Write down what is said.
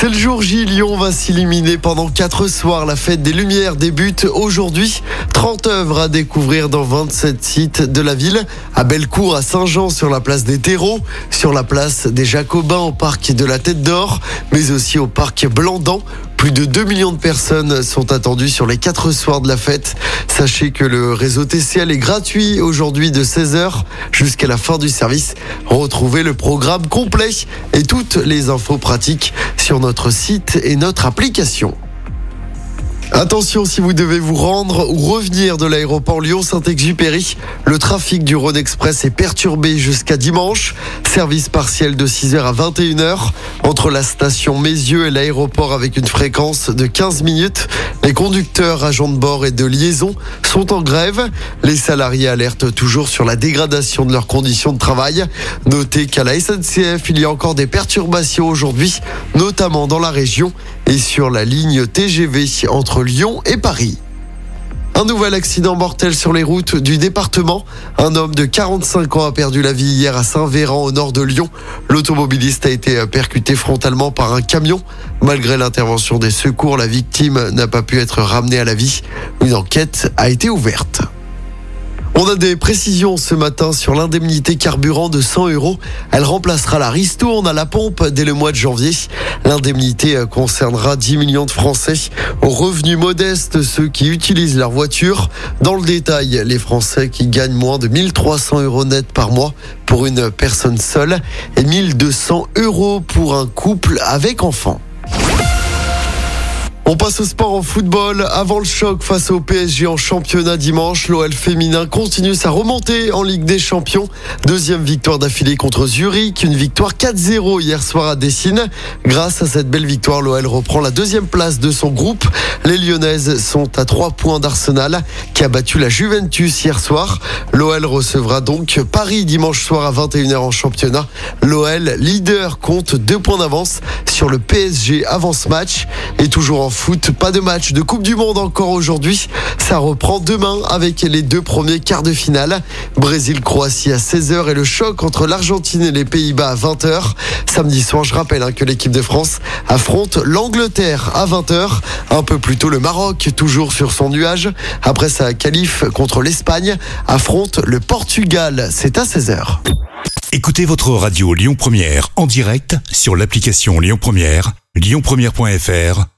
C'est le jour J, Lyon va s'illuminer pendant 4 soirs. La fête des Lumières débute aujourd'hui. 30 œuvres à découvrir dans 27 sites de la ville. À Bellecour, à Saint-Jean, sur la place des Terreaux, sur la place des Jacobins au parc de la Tête d'Or, mais aussi au parc Blandan. Plus de 2 millions de personnes sont attendues sur les 4 soirs de la fête. Sachez que le réseau TCL est gratuit aujourd'hui de 16h jusqu'à la fin du service. Retrouvez le programme complet et toutes les infos pratiques sur notre site et notre application. Attention si vous devez vous rendre ou revenir de l'aéroport Lyon-Saint-Exupéry. Le trafic du Rhône Express est perturbé jusqu'à dimanche. Service partiel de 6h à 21h entre la station Mézieux et l'aéroport avec une fréquence de 15 minutes. Les conducteurs, agents de bord et de liaison sont en grève. Les salariés alertent toujours sur la dégradation de leurs conditions de travail. Notez qu'à la SNCF, il y a encore des perturbations aujourd'hui, notamment dans la région et sur la ligne TGV entre Lyon et Paris. Un nouvel accident mortel sur les routes du département. Un homme de 45 ans a perdu la vie hier à Saint-Véran au nord de Lyon. L'automobiliste a été percuté frontalement par un camion. Malgré l'intervention des secours, la victime n'a pas pu être ramenée à la vie. Une enquête a été ouverte. On a des précisions ce matin sur l'indemnité carburant de 100 euros. Elle remplacera la ristourne à la pompe dès le mois de janvier. L'indemnité concernera 10 millions de Français aux revenus modestes, ceux qui utilisent leur voiture. Dans le détail, les Français qui gagnent moins de 1300 euros net par mois pour une personne seule et 1200 euros pour un couple avec enfant. On passe au sport en football. Avant le choc face au PSG en championnat dimanche, l'OL féminin continue sa remontée en Ligue des Champions. Deuxième victoire d'affilée contre Zurich, une victoire 4-0 hier soir à Dessine. Grâce à cette belle victoire, l'OL reprend la deuxième place de son groupe. Les Lyonnaises sont à trois points d'Arsenal qui a battu la Juventus hier soir. L'OL recevra donc Paris dimanche soir à 21h en championnat. L'OL, leader, compte deux points d'avance sur le PSG avant ce match. Et toujours en foot, pas de match de Coupe du Monde encore aujourd'hui. Ça reprend demain avec les deux premiers quarts de finale. Brésil-Croatie à 16h et le choc entre l'Argentine et les Pays-Bas à 20h. Samedi soir, je rappelle hein, que l'équipe de France affronte l'Angleterre à 20h. Un peu plus tôt, le Maroc, toujours sur son nuage. Après sa qualif contre l'Espagne, affronte le Portugal. C'est à 16h. Écoutez votre radio Lyon Première en direct sur l'application Lyon Première, lyonpremière.fr